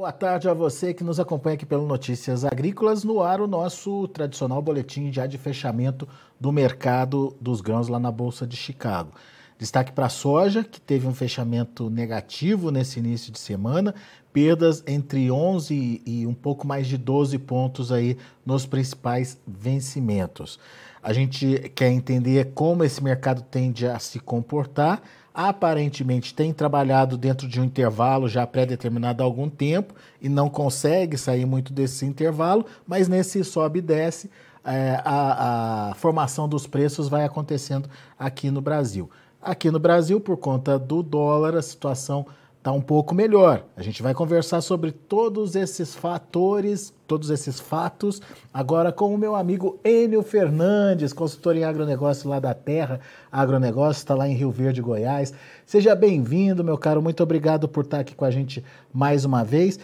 boa tarde a você que nos acompanha aqui pelo Notícias Agrícolas. No ar, o nosso tradicional boletim já de fechamento do mercado dos grãos lá na Bolsa de Chicago. Destaque para a soja, que teve um fechamento negativo nesse início de semana, perdas entre 11 e um pouco mais de 12 pontos aí nos principais vencimentos. A gente quer entender como esse mercado tende a se comportar aparentemente tem trabalhado dentro de um intervalo já pré-determinado há algum tempo e não consegue sair muito desse intervalo, mas nesse sobe e desce, é, a, a formação dos preços vai acontecendo aqui no Brasil. Aqui no Brasil, por conta do dólar, a situação está um pouco melhor. A gente vai conversar sobre todos esses fatores, todos esses fatos, agora com o meu amigo Enio Fernandes, consultor em agronegócio lá da Terra Agronegócio, está lá em Rio Verde, Goiás. Seja bem-vindo, meu caro, muito obrigado por estar aqui com a gente mais uma vez.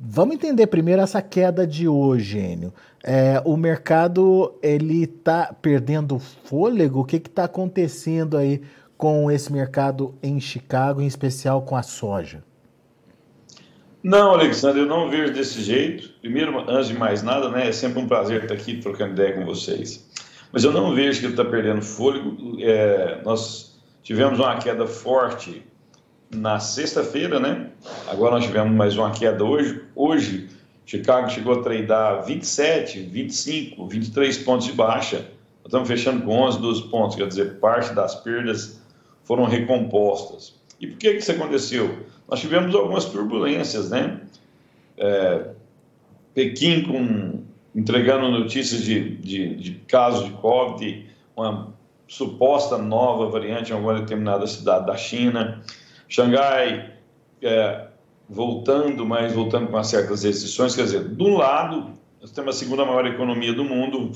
Vamos entender primeiro essa queda de hoje, Enio. É, o mercado ele está perdendo fôlego? O que está acontecendo aí com esse mercado em Chicago, em especial com a soja? Não, Alexandre, eu não vejo desse jeito. Primeiro, antes de mais nada, né, é sempre um prazer estar aqui trocando ideia com vocês. Mas eu não vejo que ele está perdendo fôlego. É, nós tivemos uma queda forte na sexta-feira, né? Agora nós tivemos mais uma queda hoje. Hoje, Chicago chegou a tradar 27, 25, 23 pontos de baixa. Nós estamos fechando com 11, 12 pontos, quer dizer, parte das perdas foram recompostas. E por que, isso aconteceu? Nós tivemos algumas turbulências, né? É, Pequim com, entregando notícias de, de, de casos de Covid, uma suposta nova variante em alguma determinada cidade da China. Xangai é, voltando, mas voltando com certas restrições. Quer dizer, um lado, nós temos a segunda maior economia do mundo,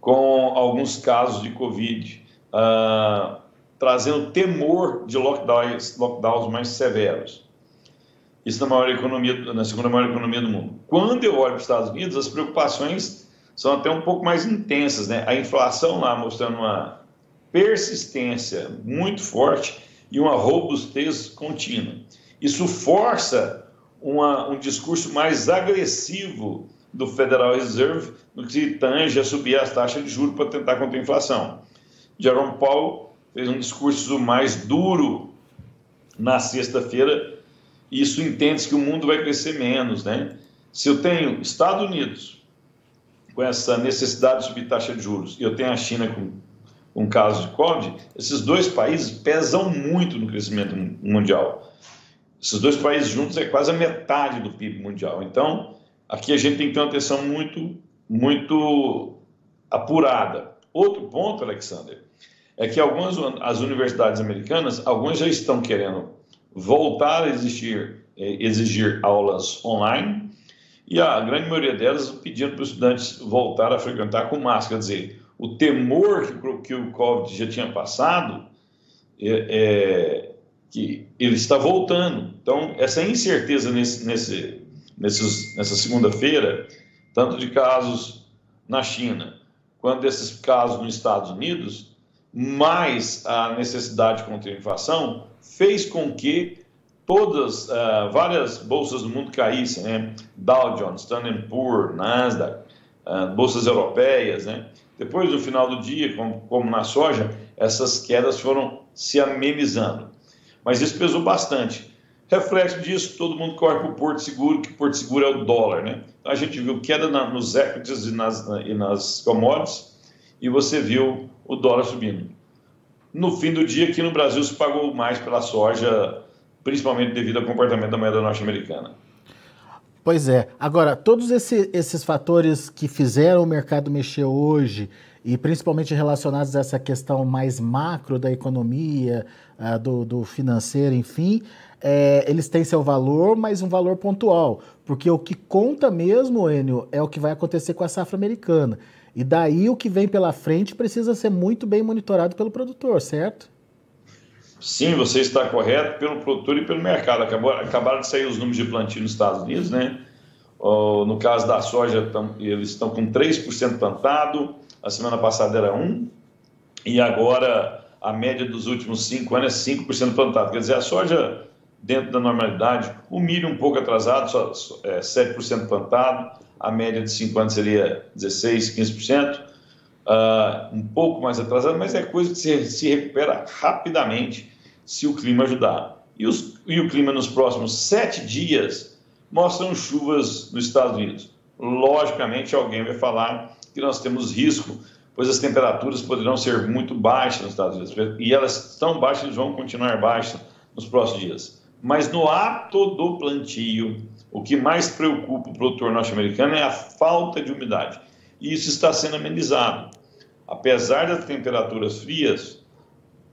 com alguns casos de Covid. Uh, trazendo temor de lockdowns, lockdowns mais severos. Isso na, maior economia, na segunda maior economia do mundo. Quando eu olho para os Estados Unidos, as preocupações são até um pouco mais intensas. Né? A inflação lá mostrando uma persistência muito forte e uma robustez contínua. Isso força uma, um discurso mais agressivo do Federal Reserve no que se tange a subir as taxas de juros para tentar conter a inflação. Jerome Powell fez um discurso mais duro na sexta-feira, isso entende que o mundo vai crescer menos, né? Se eu tenho Estados Unidos com essa necessidade de subir taxa de juros e eu tenho a China com um caso de Covid, esses dois países pesam muito no crescimento mundial. Esses dois países juntos é quase a metade do PIB mundial. Então, aqui a gente tem que ter uma atenção muito, muito apurada. Outro ponto, Alexander, é que algumas as universidades americanas, algumas já estão querendo voltar a existir, eh, exigir aulas online, e a grande maioria delas pedindo para os estudantes voltar a frequentar com máscara, quer dizer, o temor que, que o Covid já tinha passado, é, é, que ele está voltando. Então, essa incerteza nesse, nesse, nesses, nessa segunda-feira, tanto de casos na China, quanto desses casos nos Estados Unidos, mais a necessidade contra a inflação, fez com que todas, uh, várias bolsas do mundo caíssem, né? Dow Jones, Standard Poor's, Nasdaq, uh, bolsas europeias, né? Depois, no final do dia, como, como na soja, essas quedas foram se amenizando. Mas isso pesou bastante. Reflexo disso, todo mundo corre para o Porto Seguro, que Porto Seguro é o dólar, né? Então, a gente viu queda na, nos equities e nas, e nas commodities, e você viu o dólar subindo. No fim do dia, aqui no Brasil se pagou mais pela soja, principalmente devido ao comportamento da moeda norte-americana. Pois é. Agora, todos esse, esses fatores que fizeram o mercado mexer hoje, e principalmente relacionados a essa questão mais macro da economia, uh, do, do, financeiro, enfim, é, eles têm seu valor, mas um valor pontual. Porque o que conta mesmo, Enio, é o que vai acontecer com a safra americana. E daí o que vem pela frente precisa ser muito bem monitorado pelo produtor, certo? Sim, você está correto pelo produtor e pelo mercado. Acabou, acabaram de sair os números de plantio nos Estados Unidos, né? No caso da soja, eles estão com 3% plantado, a semana passada era 1%, e agora a média dos últimos 5 anos é 5% plantado. Quer dizer, a soja dentro da normalidade. O milho um pouco atrasado, só é, 7% plantado, a média de 5 anos seria 16%, 15%, uh, um pouco mais atrasado, mas é coisa que se, se recupera rapidamente se o clima ajudar. E, os, e o clima nos próximos sete dias mostram chuvas nos Estados Unidos. Logicamente, alguém vai falar que nós temos risco, pois as temperaturas poderão ser muito baixas nos Estados Unidos. E elas estão baixas e vão continuar baixas nos próximos dias. Mas no ato do plantio, o que mais preocupa o produtor norte-americano é a falta de umidade. E isso está sendo amenizado. Apesar das temperaturas frias,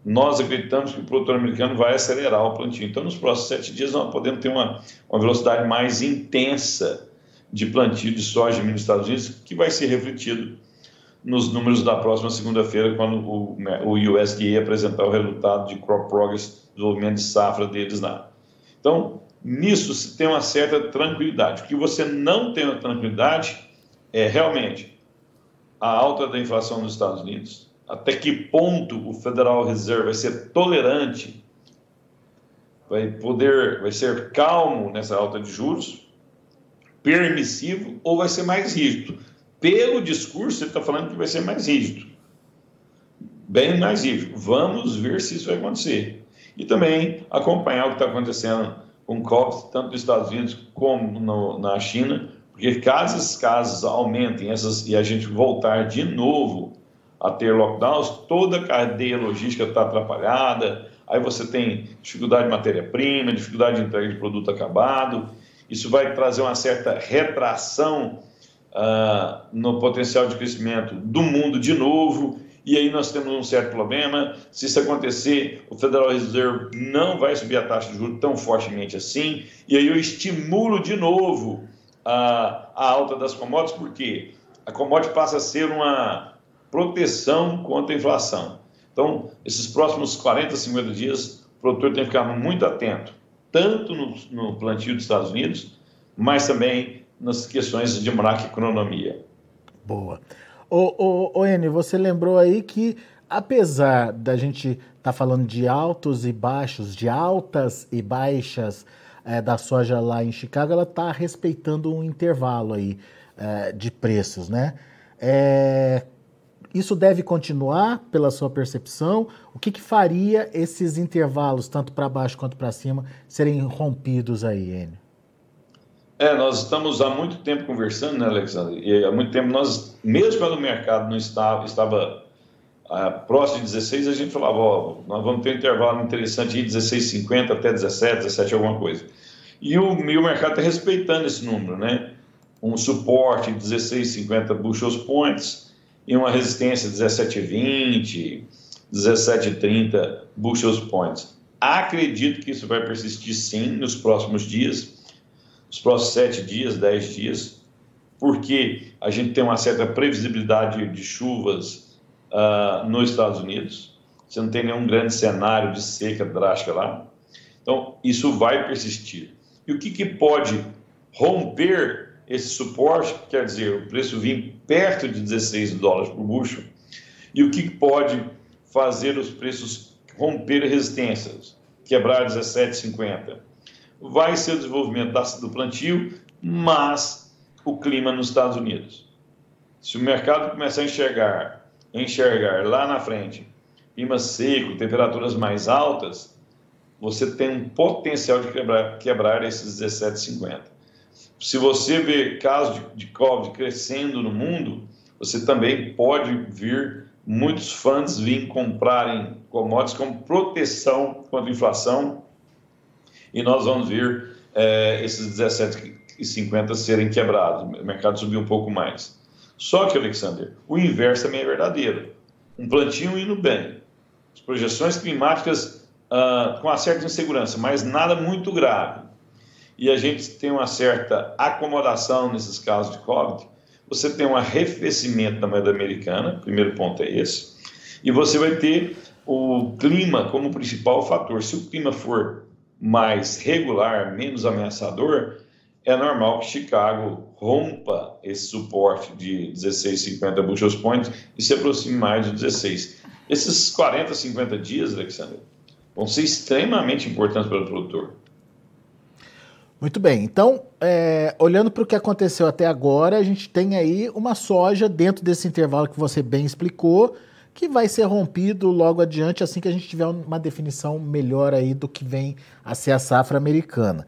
nós acreditamos que o produtor americano vai acelerar o plantio. Então, nos próximos sete dias, nós podemos ter uma, uma velocidade mais intensa de plantio de soja nos Estados Unidos, que vai ser refletido nos números da próxima segunda-feira, quando o, o USDA apresentar o resultado de Crop Progress, desenvolvimento de safra deles lá. Então, nisso se tem uma certa tranquilidade. O que você não tem a tranquilidade é realmente a alta da inflação nos Estados Unidos, até que ponto o Federal Reserve vai ser tolerante, vai poder, vai ser calmo nessa alta de juros, permissivo ou vai ser mais rígido. Pelo discurso, ele está falando que vai ser mais rígido, bem mais rígido. Vamos ver se isso vai acontecer. E também acompanhar o que está acontecendo com COVID, tanto nos Estados Unidos como no, na China, porque caso esses casos aumentem essas, e a gente voltar de novo a ter lockdowns, toda a cadeia logística está atrapalhada, aí você tem dificuldade de matéria-prima, dificuldade de entrega de produto acabado, isso vai trazer uma certa retração uh, no potencial de crescimento do mundo de novo, e aí nós temos um certo problema. Se isso acontecer, o Federal Reserve não vai subir a taxa de juros tão fortemente assim, e aí eu estimulo de novo a, a alta das commodities, porque a commodity passa a ser uma proteção contra a inflação. Então, esses próximos 40, 50 dias, o produtor tem que ficar muito atento, tanto no, no plantio dos Estados Unidos, mas também nas questões de macroeconomia. Boa. Ô, ô, ô você lembrou aí que, apesar da gente estar tá falando de altos e baixos, de altas e baixas é, da soja lá em Chicago, ela está respeitando um intervalo aí é, de preços, né? É, isso deve continuar, pela sua percepção? O que, que faria esses intervalos, tanto para baixo quanto para cima, serem rompidos aí, Enio? É, nós estamos há muito tempo conversando, né, Alexandre? E há muito tempo nós, mesmo quando o mercado não estava, estava ah, próximo de 16, a gente falava, ó, nós vamos ter um intervalo interessante de 16,50 até 17, 17 alguma coisa. E o, e o mercado está respeitando esse número, né? Um suporte de 16,50 bushels points, e uma resistência 17,20, 17,30 bushels points. Acredito que isso vai persistir sim nos próximos dias, nos próximos 7 dias, 10 dias, porque a gente tem uma certa previsibilidade de chuvas uh, nos Estados Unidos. Você não tem nenhum grande cenário de seca drástica lá. Então, isso vai persistir. E o que, que pode romper esse suporte, quer dizer, o preço vir perto de 16 dólares por bucho, e o que pode fazer os preços romper resistências, quebrar 17,50. Vai ser o desenvolvimento do plantio, mas o clima nos Estados Unidos. Se o mercado começar a enxergar, enxergar lá na frente, clima seco, temperaturas mais altas, você tem um potencial de quebrar, quebrar esses 17,50 se você vê casos de, de Covid crescendo no mundo, você também pode vir muitos fundos vir comprarem commodities como proteção contra inflação e nós vamos ver é, esses 17,50 serem quebrados, o mercado subir um pouco mais. Só que, Alexander, o inverso também é verdadeiro. Um plantio indo bem, as projeções climáticas uh, com uma certa insegurança, mas nada muito grave e a gente tem uma certa acomodação nesses casos de Covid, você tem um arrefecimento da moeda americana, primeiro ponto é esse, e você vai ter o clima como principal fator. Se o clima for mais regular, menos ameaçador, é normal que Chicago rompa esse suporte de 16,50 bushels point e se aproxime mais de 16. Esses 40, 50 dias, Alexandre, vão ser extremamente importantes para o produtor Muito bem. Então, é, olhando para o que aconteceu até agora, a gente tem aí uma soja dentro desse intervalo que você bem explicou, que vai ser rompido logo adiante, assim que a gente tiver uma definição melhor aí do que vem a ser a safra americana.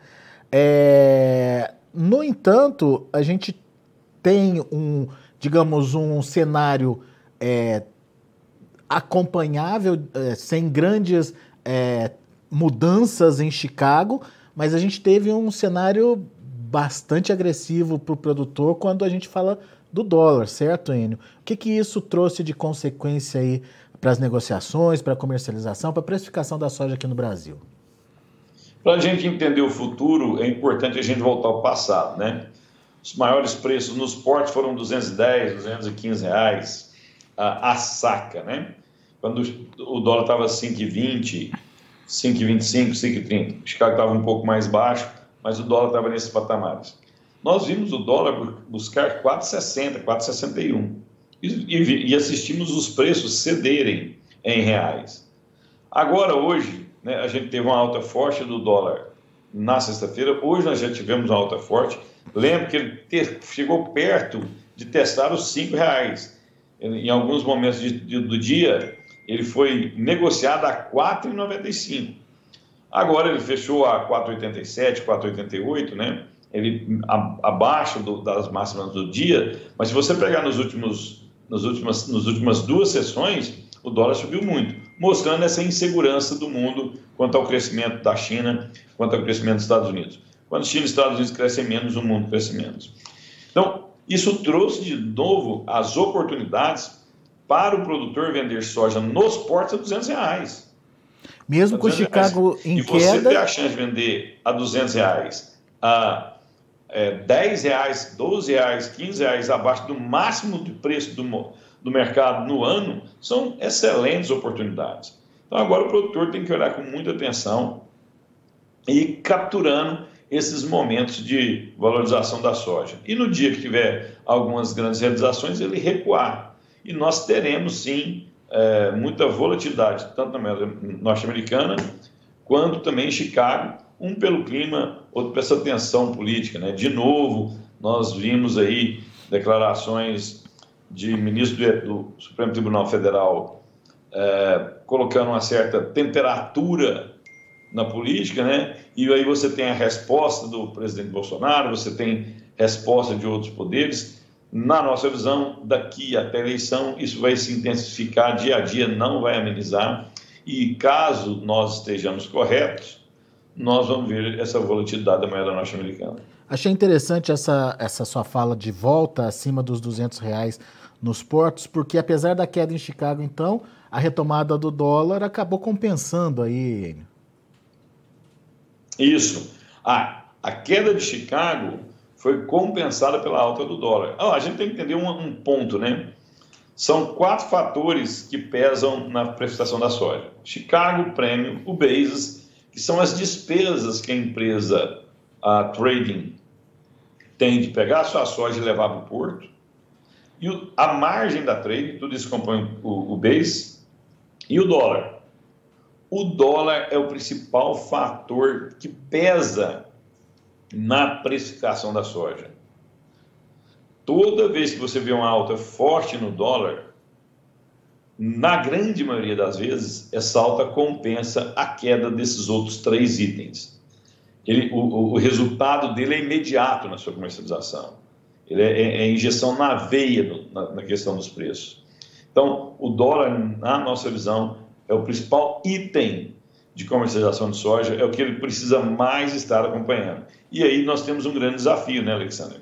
É, no entanto, a gente tem um, digamos, um cenário é, acompanhável, é, sem grandes é, mudanças em Chicago, mas a gente teve um cenário bastante agressivo para o produtor quando a gente fala do dólar, certo, Enio? O que, que isso trouxe de consequência aí para as negociações, para a comercialização, para a precificação da soja aqui no Brasil? Para a gente entender o futuro, é importante a gente voltar ao passado, né? Os maiores preços nos portos foram 210, 215 reais a, a saca, né? Quando o dólar estava 5,20, 5,25, 5,30. O Chicago estava um pouco mais baixo, mas o dólar estava nesses patamares. Nós vimos o dólar buscar 4,60, 4,61 e, e assistimos os preços cederem em reais. Agora, hoje, né, a gente teve uma alta forte do dólar na sexta-feira. Hoje nós já tivemos uma alta forte. Lembro que ele ter, chegou perto de testar os cinco reais. Em alguns momentos de, de, do dia, ele foi negociado a 4,95. Agora ele fechou a 4,87, 4,88, né? Ele a, abaixo do, das máximas do dia, mas se você pegar nos últimos, nos últimas, nos últimas duas sessões, o dólar subiu muito, mostrando essa insegurança do mundo quanto ao crescimento da China, quanto ao crescimento dos Estados Unidos. Quando China e Estados Unidos crescem menos, o mundo cresce menos. Então, isso trouxe de novo as oportunidades para o produtor vender soja nos portos a 200 reais. Mesmo com Chicago reais. em e queda... E você ter a chance de vender a 200 reais, a é, 10 reais, 12 reais, 15 reais abaixo do máximo de preço do, do mercado no ano, são excelentes oportunidades. Então agora o produtor tem que olhar com muita atenção e capturando esses momentos de valorização da soja. E no dia que tiver algumas grandes realizações, ele recuar e nós teremos sim é, muita volatilidade, tanto na norte-americana quanto também em Chicago, um pelo clima, outro por essa tensão política. Né? De novo, nós vimos aí declarações de ministro do Supremo Tribunal Federal é, colocando uma certa temperatura na política, né? E aí você tem a resposta do presidente Bolsonaro, você tem resposta de outros poderes na nossa visão, daqui até a eleição, isso vai se intensificar dia a dia, não vai amenizar. E caso nós estejamos corretos, nós vamos ver essa volatilidade da moeda norte-americana. Achei interessante essa, essa sua fala de volta acima dos 200 reais nos portos, porque apesar da queda em Chicago, então, a retomada do dólar acabou compensando aí. Isso. Ah, a queda de Chicago foi compensada pela alta do dólar. Ah, a gente tem que entender um, um ponto, né? São quatro fatores que pesam na prestação da soja: Chicago, prêmio, o basis, que são as despesas que a empresa a trading tem de pegar a sua soja e levar para o porto, e o, a margem da trade, tudo isso compõe o, o base, e o dólar. O dólar é o principal fator que pesa na precificação da soja. Toda vez que você vê uma alta forte no dólar, na grande maioria das vezes, essa alta compensa a queda desses outros três itens. Ele, o, o resultado dele é imediato na sua comercialização. Ele é, é, é injeção na veia na, na questão dos preços. Então, o dólar, na nossa visão, é o principal item de comercialização de soja, é o que ele precisa mais estar acompanhando. E aí nós temos um grande desafio, né, Alexandre?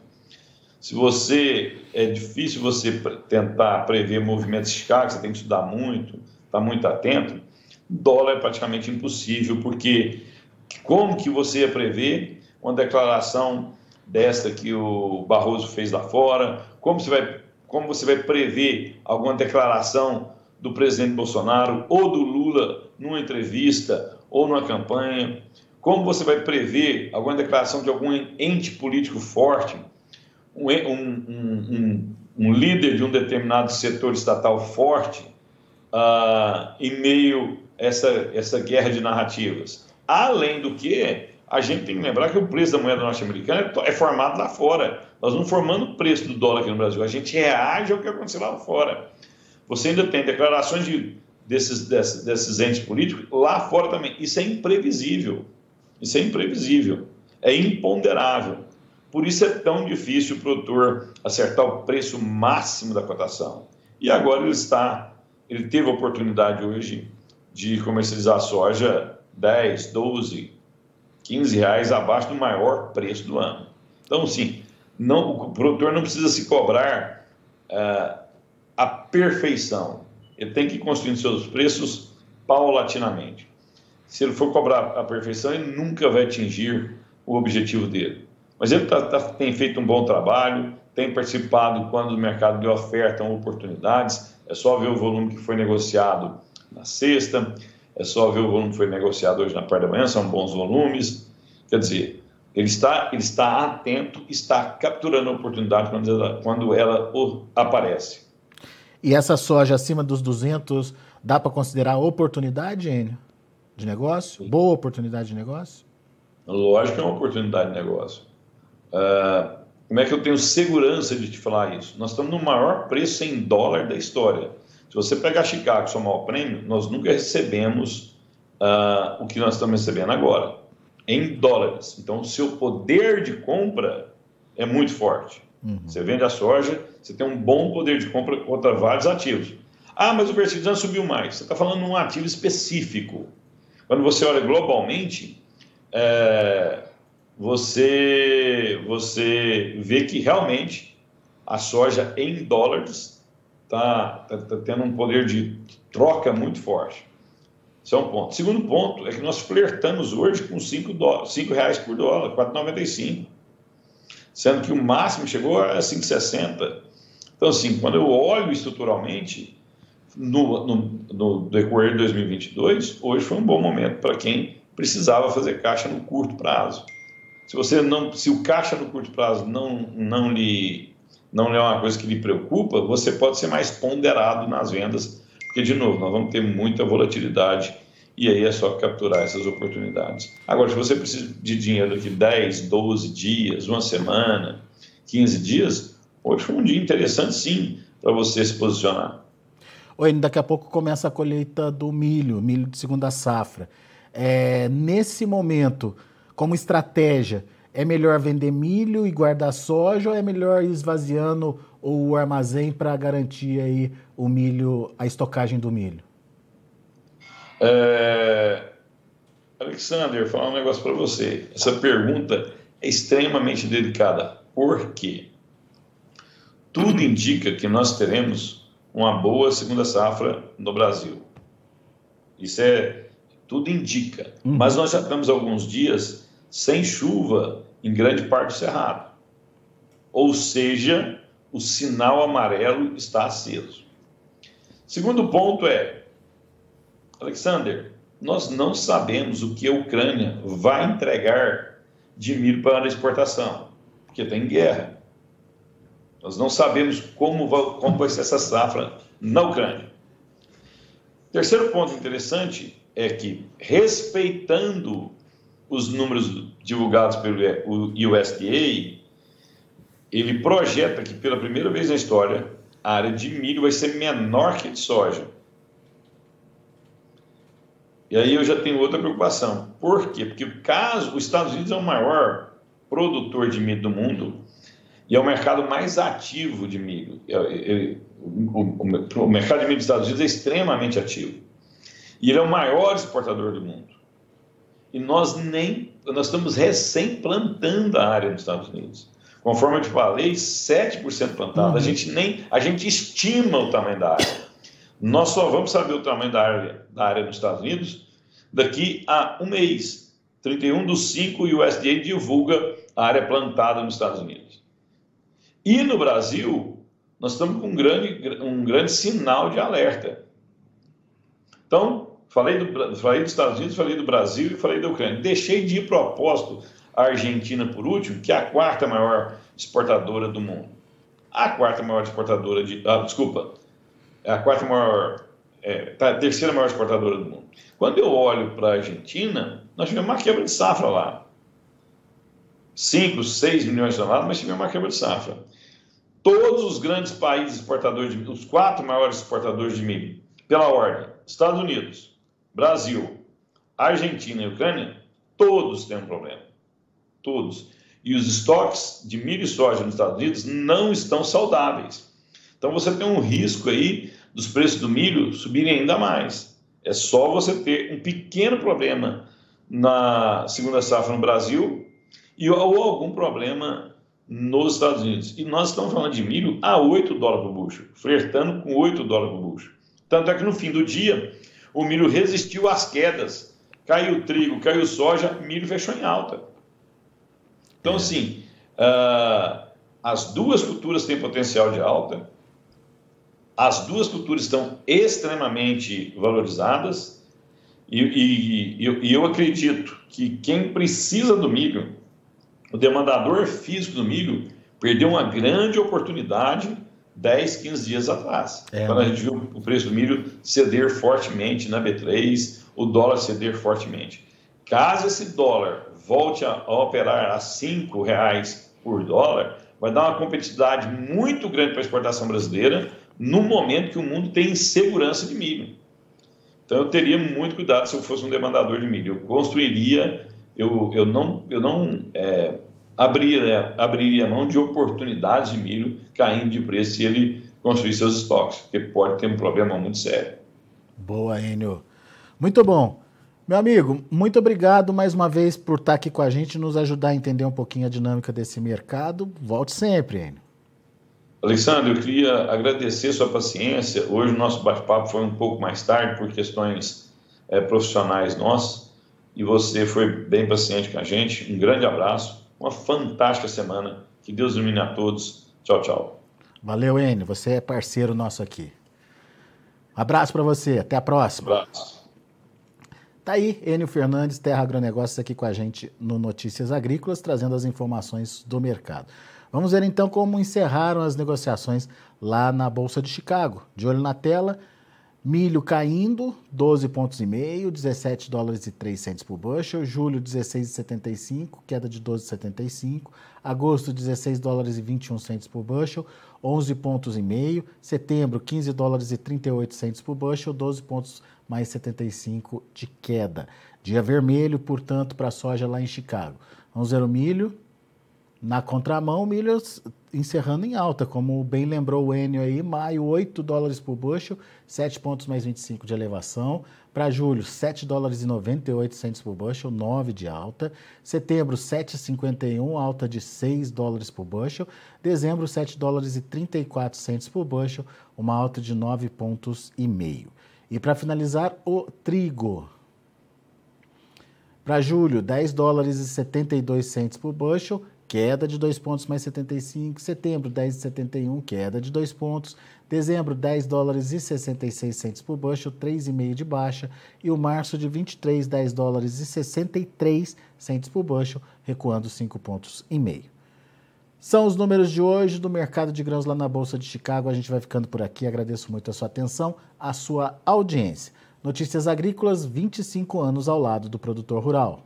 Se você é difícil você tentar prever movimentos Chicago, você tem que estudar muito, estar tá muito atento. Dólar é praticamente impossível, porque como que você ia prever uma declaração desta que o Barroso fez lá fora? Como você vai, como você vai prever alguma declaração do presidente Bolsonaro ou do Lula numa entrevista ou numa campanha? Como você vai prever alguma declaração de algum ente político forte, um, um, um, um líder de um determinado setor estatal forte, uh, em meio a essa, essa guerra de narrativas? Além do que, a gente tem que lembrar que o preço da moeda norte-americana é formado lá fora. Nós não formamos o preço do dólar aqui no Brasil, a gente reage ao que aconteceu lá fora. Você ainda tem declarações de, desses, desses, desses entes políticos lá fora também. Isso é imprevisível. Isso é imprevisível. É imponderável. Por isso é tão difícil o produtor acertar o preço máximo da cotação. E agora ele está, ele teve a oportunidade hoje de comercializar soja 10, 12, 15 reais abaixo do maior preço do ano. Então, sim, não, o produtor não precisa se cobrar uh, a perfeição. Ele tem que ir construindo seus preços paulatinamente. Se ele for cobrar a perfeição, ele nunca vai atingir o objetivo dele. Mas ele tá, tá, tem feito um bom trabalho, tem participado quando o mercado lhe oferta oportunidades. É só ver o volume que foi negociado na sexta, é só ver o volume que foi negociado hoje na parte da manhã, são bons volumes. Quer dizer, ele está, ele está atento, está capturando a oportunidade quando ela, quando ela aparece. E essa soja acima dos 200, dá para considerar oportunidade, Enio, de negócio? Boa oportunidade de negócio? Lógico que é uma oportunidade de negócio. Uh, como é que eu tenho segurança de te falar isso? Nós estamos no maior preço em dólar da história. Se você pegar Chicago e somar o prêmio, nós nunca recebemos uh, o que nós estamos recebendo agora, em dólares. Então, o seu poder de compra é muito forte. Uhum. Você vende a soja, você tem um bom poder de compra contra vários ativos. Ah, mas o fertilizante subiu mais. Você está falando de um ativo específico. Quando você olha globalmente, é, você, você vê que realmente a soja em dólares está tá, tá tendo um poder de troca muito forte. Isso é um ponto. Segundo ponto é que nós flertamos hoje com 5 reais por dólar, 4,95. Sendo que o máximo chegou a 5,60. Então, assim, quando eu olho estruturalmente, no, no, no decorrer de 2022, hoje foi um bom momento para quem precisava fazer caixa no curto prazo. Se você não, se o caixa no curto prazo não, não lhe não é uma coisa que lhe preocupa, você pode ser mais ponderado nas vendas, porque, de novo, nós vamos ter muita volatilidade e aí é só capturar essas oportunidades. Agora, se você precisa de dinheiro daqui 10, 12 dias, uma semana, 15 dias, hoje foi um dia interessante, sim, para você se posicionar. Oi, daqui a pouco começa a colheita do milho, milho de segunda safra. É, nesse momento, como estratégia, é melhor vender milho e guardar soja ou é melhor ir esvaziando o armazém para garantir aí o milho, a estocagem do milho? É... Alexander, falar um negócio para você. Essa pergunta é extremamente delicada. Por quê? Tudo indica que nós teremos uma boa segunda safra no Brasil. Isso é tudo indica. Uhum. Mas nós já estamos alguns dias sem chuva em grande parte do Cerrado. Ou seja, o sinal amarelo está aceso. Segundo ponto é, Alexander, nós não sabemos o que a Ucrânia vai entregar de milho para exportação, porque tem guerra. Nós não sabemos como vai, como vai ser essa safra na Ucrânia. Terceiro ponto interessante é que, respeitando os números divulgados pelo USDA, ele projeta que pela primeira vez na história a área de milho vai ser menor que a de soja. E aí eu já tenho outra preocupação. Por quê? Porque caso os Estados Unidos é o maior produtor de milho do mundo e é o mercado mais ativo de milho. É, é, o mercado de milho dos Estados Unidos é extremamente ativo. E ele é o maior exportador do mundo e nós nem nós estamos recém plantando a área dos Estados Unidos. Conforme eu te falei, 7% plantado. Uhum. A gente nem a gente estima o tamanho da área. Nós só vamos saber o tamanho da área da área nos Estados Unidos daqui a um mês. 31 dos 5 o USDA divulga a área plantada nos Estados Unidos. E no Brasil, nós estamos com um grande, um grande sinal de alerta. Então, Falei, do, falei dos Estados Unidos, falei do Brasil e falei da Ucrânia. Deixei de ir propósito a Argentina por último, que é a quarta maior exportadora do mundo. A quarta maior exportadora de. Ah, desculpa. É a quarta maior. É, tá, a terceira maior exportadora do mundo. Quando eu olho para a Argentina, nós tivemos uma quebra de safra lá. 5, 6 milhões de toneladas, mas tivemos uma quebra de safra. Todos os grandes países exportadores de os quatro maiores exportadores de milho, pela ordem, Estados Unidos, Brasil, Argentina e Ucrânia, todos têm um problema. Todos. E os estoques de milho e soja nos Estados Unidos não estão saudáveis. Então você tem um risco aí dos preços do milho subirem ainda mais. É só você ter um pequeno problema na segunda safra no Brasil e, ou algum problema nos Estados Unidos. E nós estamos falando de milho a 8 dólares por bucho, flertando com 8 dólares por bucho. Tanto é que no fim do dia, o milho resistiu às quedas. Caiu trigo, caiu soja, milho fechou em alta. Então, assim, uh, as duas culturas têm potencial de alta, as duas culturas estão extremamente valorizadas, e, e, e, eu acredito que quem precisa do milho, o demandador físico do milho, perdeu uma grande oportunidade 10, 15 dias atrás. É, quando a gente viu o preço do milho ceder fortemente na B3, o dólar ceder fortemente. Caso esse dólar volte a, a operar a R$ reais por dólar, vai dar uma competitividade muito grande para a exportação brasileira no momento que o mundo tem insegurança de milho. Então eu teria muito cuidado se eu fosse um demandador de milho. Eu construiria, eu, eu não, eu não é, abriria, abriria mão de oportunidades de milho caindo de preço se ele construir seus estoques, porque pode ter um problema muito sério. Boa, Enio. Muito bom. Meu amigo, muito obrigado mais uma vez por estar aqui com a gente, nos ajudar a entender um pouquinho a dinâmica desse mercado. Volte sempre, Enio. Alexandre, eu queria agradecer sua paciência. Hoje o nosso bate-papo foi um pouco mais tarde por questões é, profissionais nossas e você foi bem paciente com a gente. Um grande abraço, uma fantástica semana. Que Deus ilumine a todos. Tchau, tchau. Valeu, Enio. Você é parceiro nosso aqui. Abraço para você. Até a próxima. Abraço. Tá aí, Enio Fernandes, Terra Agronegócios, aqui com a gente no Notícias Agrícolas, trazendo as informações do mercado. Vamos ver então como encerraram as negociações lá na Bolsa de Chicago. De olho na tela, milho caindo, 12 pontos e meio, 17 dólares e 3 centos por bushel, julho 16,75, queda de 12,75, agosto 16 dólares e 21 centos por bushel, 11 pontos e meio, setembro 15 dólares e 38 centos por bushel, 12 pontos mais 75 de queda. Dia vermelho, portanto, para a soja lá em Chicago. Vamos ver o milho. Na contramão, milho encerrando em alta, como bem lembrou o Enio aí, maio 8 dólares por bushel, 7 pontos mais 25 de elevação. Para julho, 7 dólares e 98 centos por bushel, 9 de alta. Setembro, 7,51, alta de 6 dólares por bushel. Dezembro, 7 dólares e 34 centos por bushel, uma alta de 9 pontos e meio. E para finalizar, o trigo. Para julho, 10 dólares e 72 centos por bushel, queda de 2 pontos mais 75. Setembro, 10,71, queda de 2 pontos. Dezembro, 10 dólares e 66 centos por bushel, 3,5 de baixa. E o março de 23, 10 dólares e 63 centos por bushel, recuando 5 pontos e meio. São os números de hoje do mercado de grãos lá na Bolsa de Chicago. A gente vai ficando por aqui. Agradeço muito a sua atenção, a sua audiência. Notícias Agrícolas, 25 anos ao lado do produtor rural.